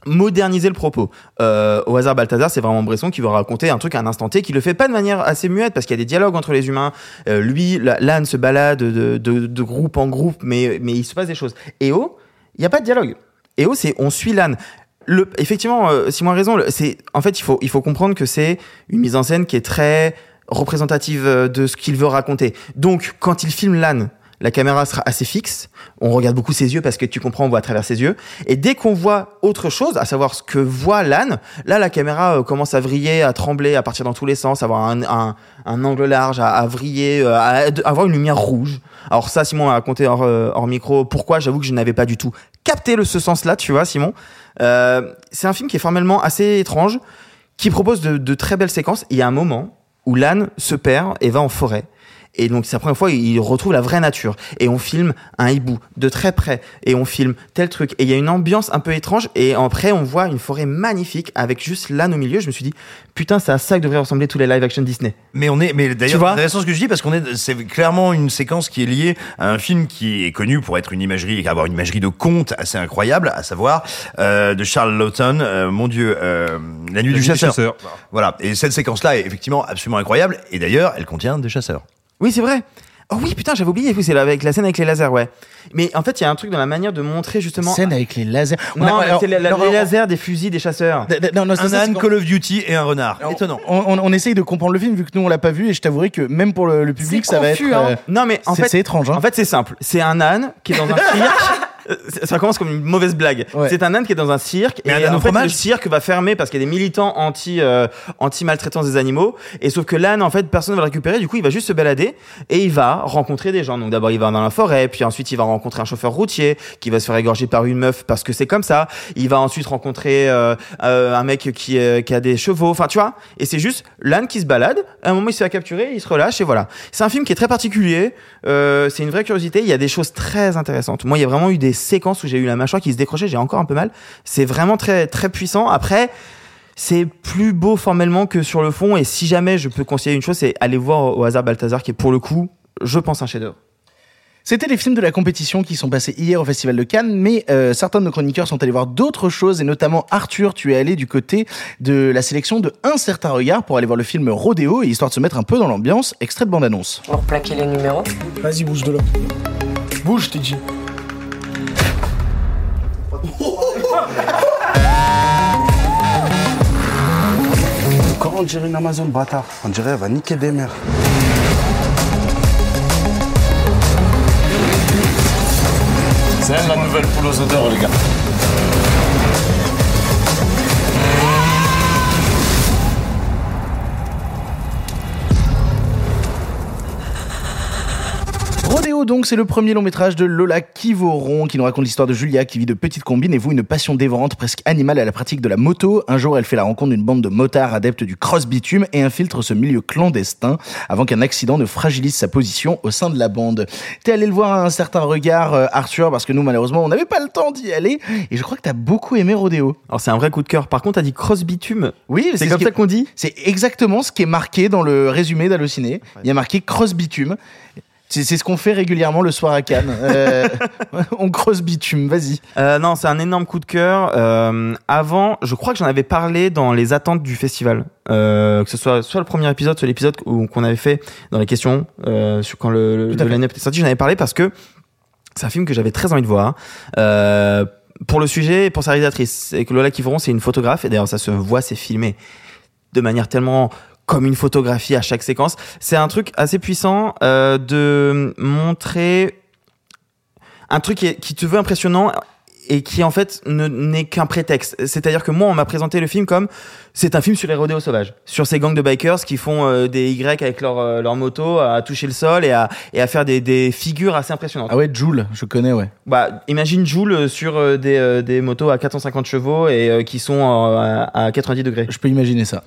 moderniser le propos. Euh, au hasard Balthazar, c'est vraiment Bresson qui veut raconter un truc à un instant T, qui le fait pas de manière assez muette parce qu'il y a des dialogues entre les humains. Euh, lui, l'âne se balade de, de, de groupe en groupe, mais, mais il se passe des choses. EO, il n'y a pas de dialogue. EO, c'est on suit l'âne. Le, effectivement, euh, Simon a raison. C'est en fait, il faut il faut comprendre que c'est une mise en scène qui est très représentative euh, de ce qu'il veut raconter. Donc, quand il filme l'âne, la caméra sera assez fixe. On regarde beaucoup ses yeux parce que tu comprends, on voit à travers ses yeux. Et dès qu'on voit autre chose, à savoir ce que voit l'âne, là, la caméra euh, commence à vriller, à trembler, à partir dans tous les sens, à avoir un, un, un angle large, à, à vriller, euh, à, avoir une lumière rouge. Alors ça, Simon m'a raconté hors, euh, hors micro pourquoi. J'avoue que je n'avais pas du tout capté le, ce sens-là, tu vois, Simon. Euh, c'est un film qui est formellement assez étrange, qui propose de, de très belles séquences. Il y a un moment où l'âne se perd et va en forêt. Et donc, c'est la première fois il retrouve la vraie nature. Et on filme un hibou de très près. Et on filme tel truc. Et il y a une ambiance un peu étrange. Et après, on voit une forêt magnifique avec juste l'âne au milieu. Je me suis dit, putain, c'est à ça que devraient ressembler tous les live action Disney. Mais on est, mais d'ailleurs, c'est intéressant ce que je dis parce qu'on est, c'est clairement une séquence qui est liée à un film qui est connu pour être une imagerie et avoir une imagerie de conte assez incroyable, à savoir euh, de Charles Lawton, euh, mon Dieu, euh, La Nuit La du Nuit du chasseur. chasseur. Voilà. Et cette séquence-là est effectivement absolument incroyable. Et d'ailleurs, elle contient des chasseurs. Oui, c'est vrai. Oh oui, putain, j'avais oublié. C'est la- avec la scène avec les lasers, ouais. Mais en fait, il y a un truc dans la manière de montrer justement. Scène avec les lasers. On Non, c'est la- la- alors, les on- lasers des fusils des chasseurs. D- d- non, non, c'est Un ça, âne, Call of Duty et un renard. Étonnant. On, on, on- on essaye de comprendre le film vu que nous on l'a pas vu et je t'avouerai que même pour le, le public ça va être. hein. euh, Non, mais en c'est fait, c'est étrange. Hein. En fait, c'est simple. C'est un âne qui est dans un cirque. Ça commence comme une mauvaise blague. Ouais. C'est un âne qui est dans un cirque Mais et en fait le cirque va fermer parce qu'il y a des militants anti euh, anti maltraitance des animaux. Et sauf que l'âne en fait personne ne va le récupérer. Du coup il va juste se balader et il va rencontrer des gens. Donc d'abord il va dans la forêt puis ensuite il va rencontrer un chauffeur routier qui va se faire égorger par une meuf parce que c'est comme ça. Il va ensuite rencontrer euh, euh, un mec qui euh, qui a des chevaux. Enfin tu vois et c'est juste l'âne qui se balade. À un moment il se fait capturer il se relâche et voilà. C'est un film qui est très particulier. Euh, c'est une vraie curiosité. Il y a des choses très intéressantes. Moi il y a vraiment eu des séquences où j'ai eu la mâchoire qui se décrochait j'ai encore un peu mal c'est vraiment très très puissant après c'est plus beau formellement que sur le fond et si jamais je peux conseiller une chose c'est aller voir au hasard Balthazar qui est pour le coup je pense un chef-d'œuvre C'était les films de la compétition qui sont passés hier au Festival de Cannes, mais euh, certains de nos chroniqueurs sont allés voir d'autres choses, et notamment Arthur, tu es allé du côté de la sélection de Un certain regard pour aller voir le film Rodéo, et histoire de se mettre un peu dans l'ambiance, extrait de bande-annonce. Pour plaquer les numéros. Vas-y, bouge de là. Bouge, t'ai dit. Comment on dirait une Amazon bâtard On dirait elle va niquer des mères. C'est la nouvelle poule aux odeurs, les gars. Donc, c'est le premier long métrage de Lola Kivoron qui nous raconte l'histoire de Julia qui vit de petites combines et voue une passion dévorante presque animale à la pratique de la moto. Un jour, elle fait la rencontre d'une bande de motards adeptes du cross-bitume et infiltre ce milieu clandestin avant qu'un accident ne fragilise sa position au sein de la bande. T'es allé le voir à un certain regard, euh, Arthur, parce que nous, malheureusement, on n'avait pas le temps d'y aller et je crois que t'as beaucoup aimé Rodéo. alors c'est un vrai coup de cœur par contre t'as dit cross bitume Oui, c'est ce comme ça qu'on dit? C'est exactement ce qui est marqué dans le résumé d'Allociné. Il y a marqué cross bitume. C'est c'est ce qu'on fait régulièrement le soir à Cannes. Euh, on cross bitume, vas-y. Euh, non, c'est un énorme coup de cœur. Euh, avant, je crois que j'en avais parlé dans les attentes du festival. Euh, que ce soit soit le premier épisode, soit l'épisode où- qu'on avait fait dans les questions euh, sur quand le, le line-up était sorti. J'en avais parlé parce que c'est un film que j'avais très envie de voir. Euh, pour le sujet et pour sa réalisatrice. C'est que Lola Kivoron, c'est une photographe et d'ailleurs ça se voit, c'est filmé de manière tellement comme une photographie à chaque séquence. C'est un truc assez puissant euh, de montrer un truc qui, est- qui te veut impressionnant et qui en fait ne- n'est qu'un prétexte. C'est-à-dire que moi, on m'a présenté le film comme c'est un film sur les rodéos sauvages, sur ces gangs de bikers qui font euh, des Y avec leur, euh, leur moto à toucher le sol et à, et à faire des, des figures assez impressionnantes. Ah ouais, Joule, je connais, ouais. Bah, imagine Joule euh, sur euh, des, des motos à 450 chevaux et qui sont à, à 90 degrés. Je peux imaginer ça.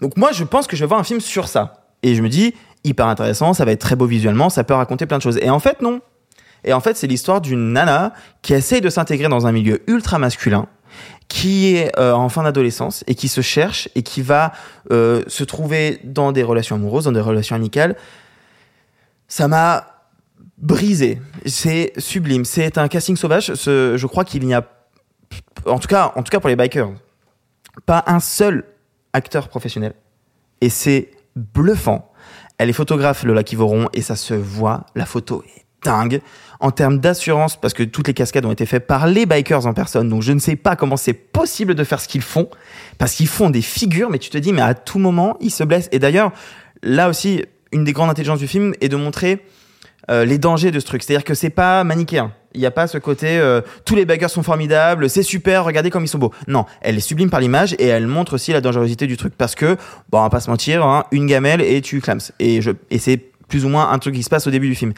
Donc moi, je pense que je vais voir un film sur ça. Et je me dis, hyper intéressant, ça va être très beau visuellement, ça peut raconter plein de choses. Et en fait, non. Et en fait, c'est l'histoire d'une nana qui essaye de s'intégrer dans un milieu ultra masculin, qui est euh, en fin d'adolescence et qui se cherche et qui va euh, se trouver dans des relations amoureuses, dans des relations amicales. Ça m'a brisé. C'est sublime. C'est un casting sauvage. Je crois qu'il n'y a, en tout cas, en tout cas pour les bikers, pas un seul acteur professionnel. Et c'est bluffant. Elle est photographe, Lola Kivoron, et ça se voit. La photo est dingue. En termes d'assurance, parce que toutes les cascades ont été faites par les bikers en personne, donc je ne sais pas comment c'est possible de faire ce qu'ils font, parce qu'ils font des figures, mais tu te dis, mais à tout moment, ils se blessent. Et d'ailleurs, là aussi, une des grandes intelligences du film est de montrer euh, les dangers de ce truc. C'est-à-dire que c'est pas manichéen. Il n'y a pas ce côté euh, tous les bikers sont formidables, c'est super, regardez comme ils sont beaux. Non, elle est sublime par l'image et elle montre aussi la dangerosité du truc parce que bon, on va pas se mentir, hein, une gamelle et tu clames. Et et c'est plus ou moins un truc qui se passe au début du film.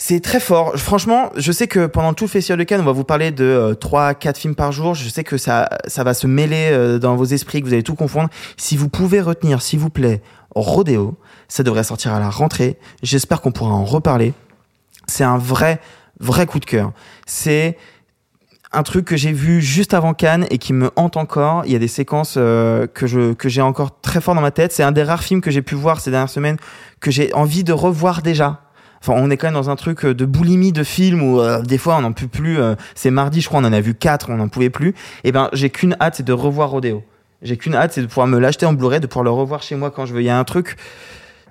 C'est très fort. Franchement, je sais que pendant tout le festival de Cannes, on va vous parler de euh, 3 4 films par jour. Je sais que ça ça va se mêler euh, dans vos esprits, que vous allez tout confondre. Si vous pouvez retenir s'il vous plaît Rodeo, ça devrait sortir à la rentrée. J'espère qu'on pourra en reparler. C'est un vrai vrai coup de cœur. C'est un truc que j'ai vu juste avant Cannes et qui me hante encore. Il y a des séquences euh, que je que j'ai encore très fort dans ma tête. C'est un des rares films que j'ai pu voir ces dernières semaines que j'ai envie de revoir déjà. Enfin, on est quand même dans un truc euh, de boulimie de film où euh, des fois on n'en peut plus. euh, c'est mardi, je crois, on en a vu quatre, on n'en pouvait plus. Et ben, j'ai qu'une hâte, c'est de revoir Rodeo. J'ai qu'une hâte, c'est de pouvoir me l'acheter en Blu-ray, de pouvoir le revoir chez moi quand je veux. Il y a un truc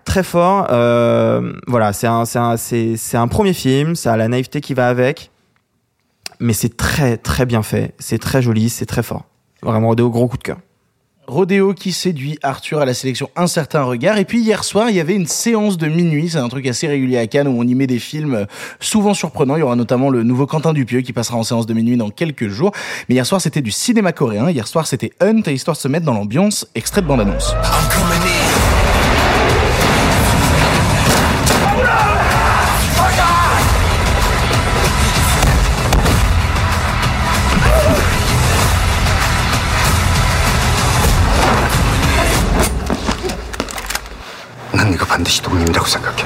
très fort. euh, voilà, c'est un, c'est un, c'est, c'est un premier film. Ça a la naïveté qui va avec, mais c'est très très bien fait. C'est très joli, c'est très fort. Vraiment Rodeo, gros coup de cœur. Rodéo qui séduit Arthur à la sélection Un certain regard. Et puis hier soir, il y avait une séance de minuit. C'est un truc assez régulier à Cannes où on y met des films euh, souvent surprenants. Il y aura notamment le nouveau Quentin Dupieux qui passera en séance de minuit dans quelques jours. Mais hier soir, c'était du cinéma coréen. Hier soir, c'était Hunt, histoire de se mettre dans l'ambiance. Extrait de bande-annonce. 난 네가 반드시 독립이라고 생각해.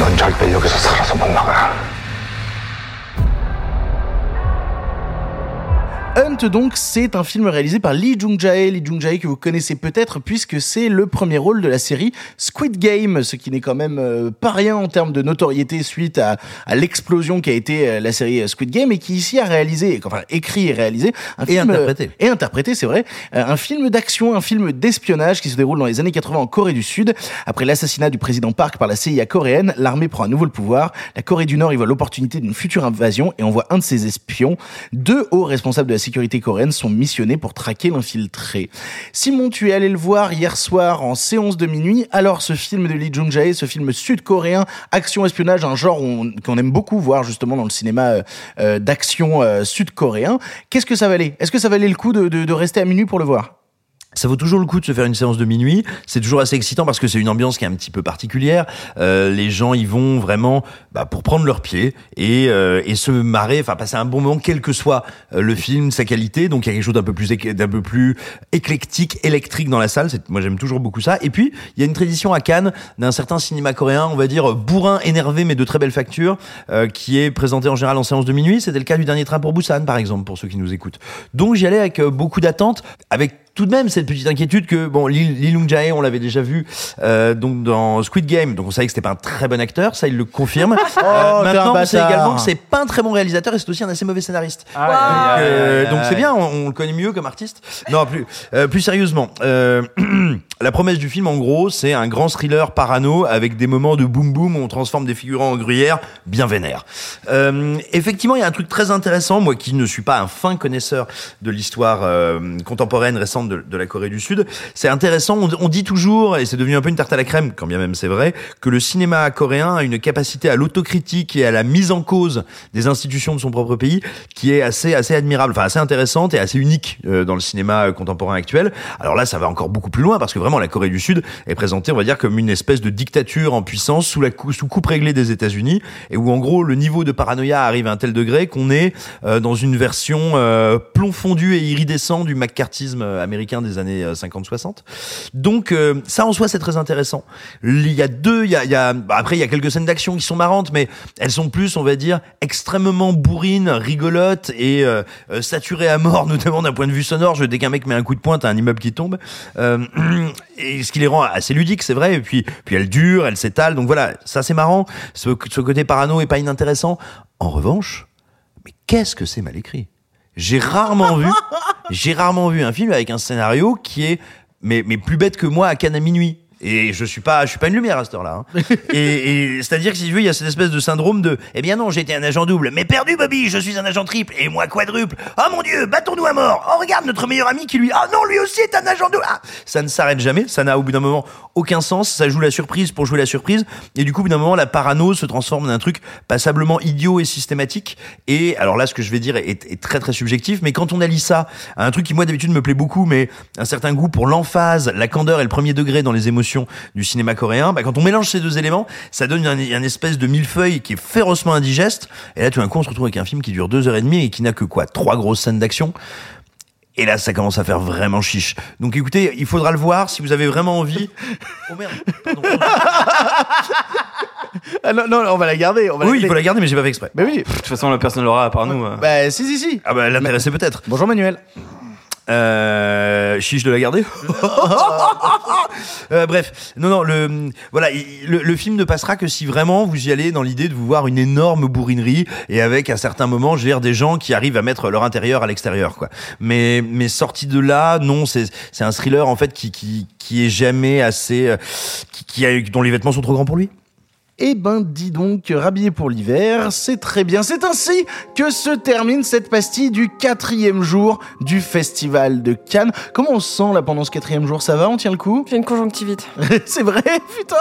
넌 절대 여기서 살아서 못 나가. Hunt, donc, c'est un film réalisé par Lee Jung-jae. Lee Jung-jae que vous connaissez peut-être puisque c'est le premier rôle de la série Squid Game, ce qui n'est quand même euh, pas rien en termes de notoriété suite à, à l'explosion qui a été euh, la série euh, Squid Game et qui ici a réalisé, enfin écrit et réalisé un Et film interprété. et interprété, c'est vrai, un film d'action, un film d'espionnage qui se déroule dans les années 80 en Corée du Sud. Après l'assassinat du président Park par la CIA coréenne, l'armée prend à nouveau le pouvoir. La Corée du Nord y voit l'opportunité d'une future invasion et envoie un de ses espions. Deux hauts responsables de la sécurité coréenne sont missionnés pour traquer l'infiltré. Simon, tu es allé le voir hier soir en séance de minuit. Alors, ce film de Lee Jung-jae, ce film sud-coréen, action-espionnage, un genre on- qu'on aime beaucoup voir justement dans le cinéma euh, euh, d'action euh, sud-coréen. Qu'est-ce que ça valait? Est-ce que ça valait le coup de rester à minuit pour le voir? Ça vaut toujours le coup de se faire une séance de minuit. C'est toujours assez excitant parce que c'est une ambiance qui est un petit peu particulière. Euh, les gens y vont vraiment bah, pour prendre leur pied et, euh, et se marrer, enfin passer un bon moment, quel que soit euh, le film, sa qualité. Donc il y a quelque chose d'un peu plus d'un peu plus éclectique, électrique dans la salle. Moi j'aime toujours beaucoup ça. Et puis il y a une tradition à Cannes d'un certain cinéma coréen, on va dire bourrin, énervé, mais de très belle facture, euh, qui est présenté en général en séance de minuit. C'était le cas du dernier train pour Busan, par exemple, pour ceux qui nous écoutent. Donc j'y allais avec euh, beaucoup d'attente, avec tout de même cette petite inquiétude que bon Lee, Lung Jae on l'avait déjà vu euh, donc dans Squid Game donc on savait que c'était pas un très bon acteur ça il le confirme Euh, Oh, maintenant on sait également que c'est pas un très bon réalisateur et c'est aussi un assez mauvais scénariste Ah, donc, euh, C'est bien, on, on le connaît mieux comme artiste. Non, plus, euh, plus sérieusement. euh, la promesse du film, en gros, c'est un grand thriller parano avec des moments de boom boom où on transforme des figurants en gruyère bien vénères. Euh, effectivement, il y a un truc très intéressant, moi qui ne suis pas un fin connaisseur de l'histoire euh, contemporaine récente de, de la Corée du Sud, c'est intéressant. On, on dit toujours, et c'est devenu un peu une tarte à la crème, quand bien même c'est vrai, que le cinéma coréen a une capacité à l'autocritique et à la mise en cause des institutions de son propre pays qui est assez assez admirable, enfin assez intéressante et assez unique euh, dans le cinéma euh, contemporain actuel. Alors là, ça va encore beaucoup plus loin parce que vraiment la Corée du Sud est présentée, on va dire, comme une espèce de dictature en puissance sous la sous coupe réglée des États-Unis et où en gros le niveau de paranoïa arrive à un tel degré qu'on est euh, dans une version euh, plomb fondu et iridescent du McCarthyisme euh, américain des années euh, 50-60. Donc euh, ça en soi c'est très intéressant. Il y a deux, il y a, bah, après il y a quelques scènes d'action qui sont marrantes, mais elles sont plus, on va dire, extrêmement bourrines, rigolotes et euh, euh, saturées à mort, notamment d'un point de vue sonore. Je, dès qu'un mec met un coup de poing, t'as un immeuble qui tombe. Euh, et ce qui les rend assez ludiques, c'est vrai. Et puis, puis elles durent, elles s'étalent. Donc voilà, ça c'est marrant. Ce, ce côté parano est pas inintéressant. En revanche, mais qu'est-ce que c'est mal écrit? J'ai rarement vu, j'ai rarement vu un film avec un scénario qui est mais, mais plus bête que moi à Cannes à minuit. Et je suis pas, je suis pas une lumière à cette heure-là. hein. et et c'est-à-dire que si tu veux, il y a cette espèce de syndrome de, eh bien non, j'étais un agent double, mais perdu, Bobby, je suis un agent triple, et moi quadruple. Oh mon Dieu, battons-nous à mort. Oh regarde notre meilleur ami qui lui, ah non, lui aussi est un agent double. Ah ça ne s'arrête jamais, ça n'a au bout d'un moment aucun sens. Ça joue la surprise pour jouer la surprise, et du coup, au bout d'un moment, la parano se transforme en un truc passablement idiot et systématique. Et alors là, ce que je vais dire est, est très très subjectif, mais quand on allie ça à un truc qui moi d'habitude me plaît beaucoup, mais un certain goût pour l'emphase, la candeur et le premier degré dans les émotions du cinéma coréen, bah, quand on mélange ces deux éléments, ça donne un, un espèce de millefeuille qui est férocement indigeste. Et là, tout d'un coup, on se retrouve avec un film qui dure deux heures et demie et qui n'a que quoi, trois grosses scènes d'action. Et là, ça commence à faire vraiment chiche. Donc écoutez, il faudra le voir si vous avez vraiment envie. Oh merde. Ah non, non, on va la garder. On va Oui, il faut la garder, mais j'ai pas fait exprès. Mais oui. De toute façon, la personne l'aura à part nous. euh. Bah si si si. Ah bah l'intéresser peut-être. Bonjour Manuel. Euh, chiche de la garder. Euh, bref, non, non, le, voilà, il- le, le film ne passera que si vraiment vous y allez dans l'idée de vous voir une énorme bourrinerie et avec à certains moments, je veux dire, des gens qui arrivent à mettre leur intérieur à l'extérieur, quoi. Mais, mais sorti de là, non, c'est, c'est un thriller en fait qui, qui, qui est jamais assez, euh, qui, qui a, dont les vêtements sont trop grands pour lui. Eh ben, dis donc, rhabillé pour l'hiver, c'est très bien. C'est ainsi que se termine cette pastille du quatrième jour du Festival de Cannes. Comment on se sent là pendant ce quatrième jour? Ça va? On tient le coup? J'ai une conjonctivite. C'est vrai, putain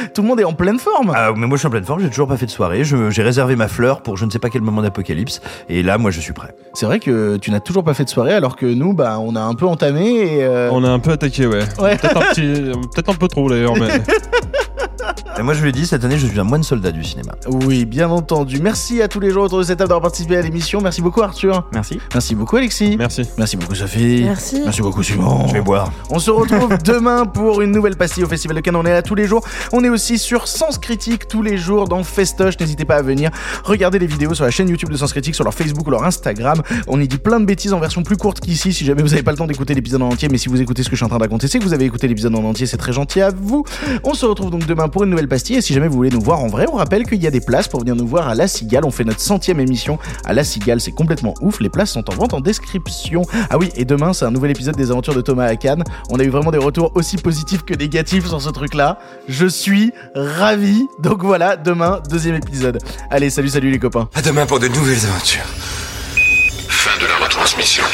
Tout le monde est en pleine forme. Ah, mais moi je suis en pleine forme, j'ai toujours pas fait de soirée, je- j'ai réservé ma fleur pour je ne sais pas quel moment d'apocalypse, et là moi je suis prêt. C'est vrai que tu n'as toujours pas fait de soirée alors que nous, bah, on a un peu entamé et. euh, On a un peu attaqué, ouais. Ouais. Peut-être un, petit- peut-être un peu trop d'ailleurs, mais. Et moi je lui ai dit, cette année je suis un moine soldat du cinéma. Oui, bien entendu. Merci à tous les gens autour de cette table d'avoir participé à l'émission. Merci beaucoup Arthur. Merci. Merci beaucoup Alexis. Merci. Merci beaucoup Sophie. Merci. Merci beaucoup Simon. Je vais boire. On se retrouve demain pour une nouvelle pastille au Festival de Cannes. On est là tous les jours. On est aussi sur Sens Critique tous les jours dans Festoche. N'hésitez pas à venir regarder les vidéos sur la chaîne YouTube de Sens Critique, sur leur Facebook ou leur Instagram. On y dit plein de bêtises en version plus courte qu'ici si jamais vous n'avez pas le temps d'écouter l'épisode en entier. Mais si vous écoutez ce que je suis en train de raconter, c'est que vous avez écouté l'épisode en entier. C'est très gentil à vous. On se retrouve donc demain pour une nouvelle pastille. Et si jamais vous voulez nous voir en vrai, on rappelle qu'il y a des places pour venir nous voir à La Cigale. On fait notre centième émission à La Cigale. C'est complètement ouf. Les places sont en vente en description. Ah oui, et demain, c'est un nouvel épisode des aventures de Thomas à Cannes. On a eu vraiment des retours aussi positifs que négatifs sur ce truc-là. Je suis ravi. Donc voilà, demain, deuxième épisode. Allez, salut, salut les copains. À demain pour de nouvelles aventures. Fin de la retransmission.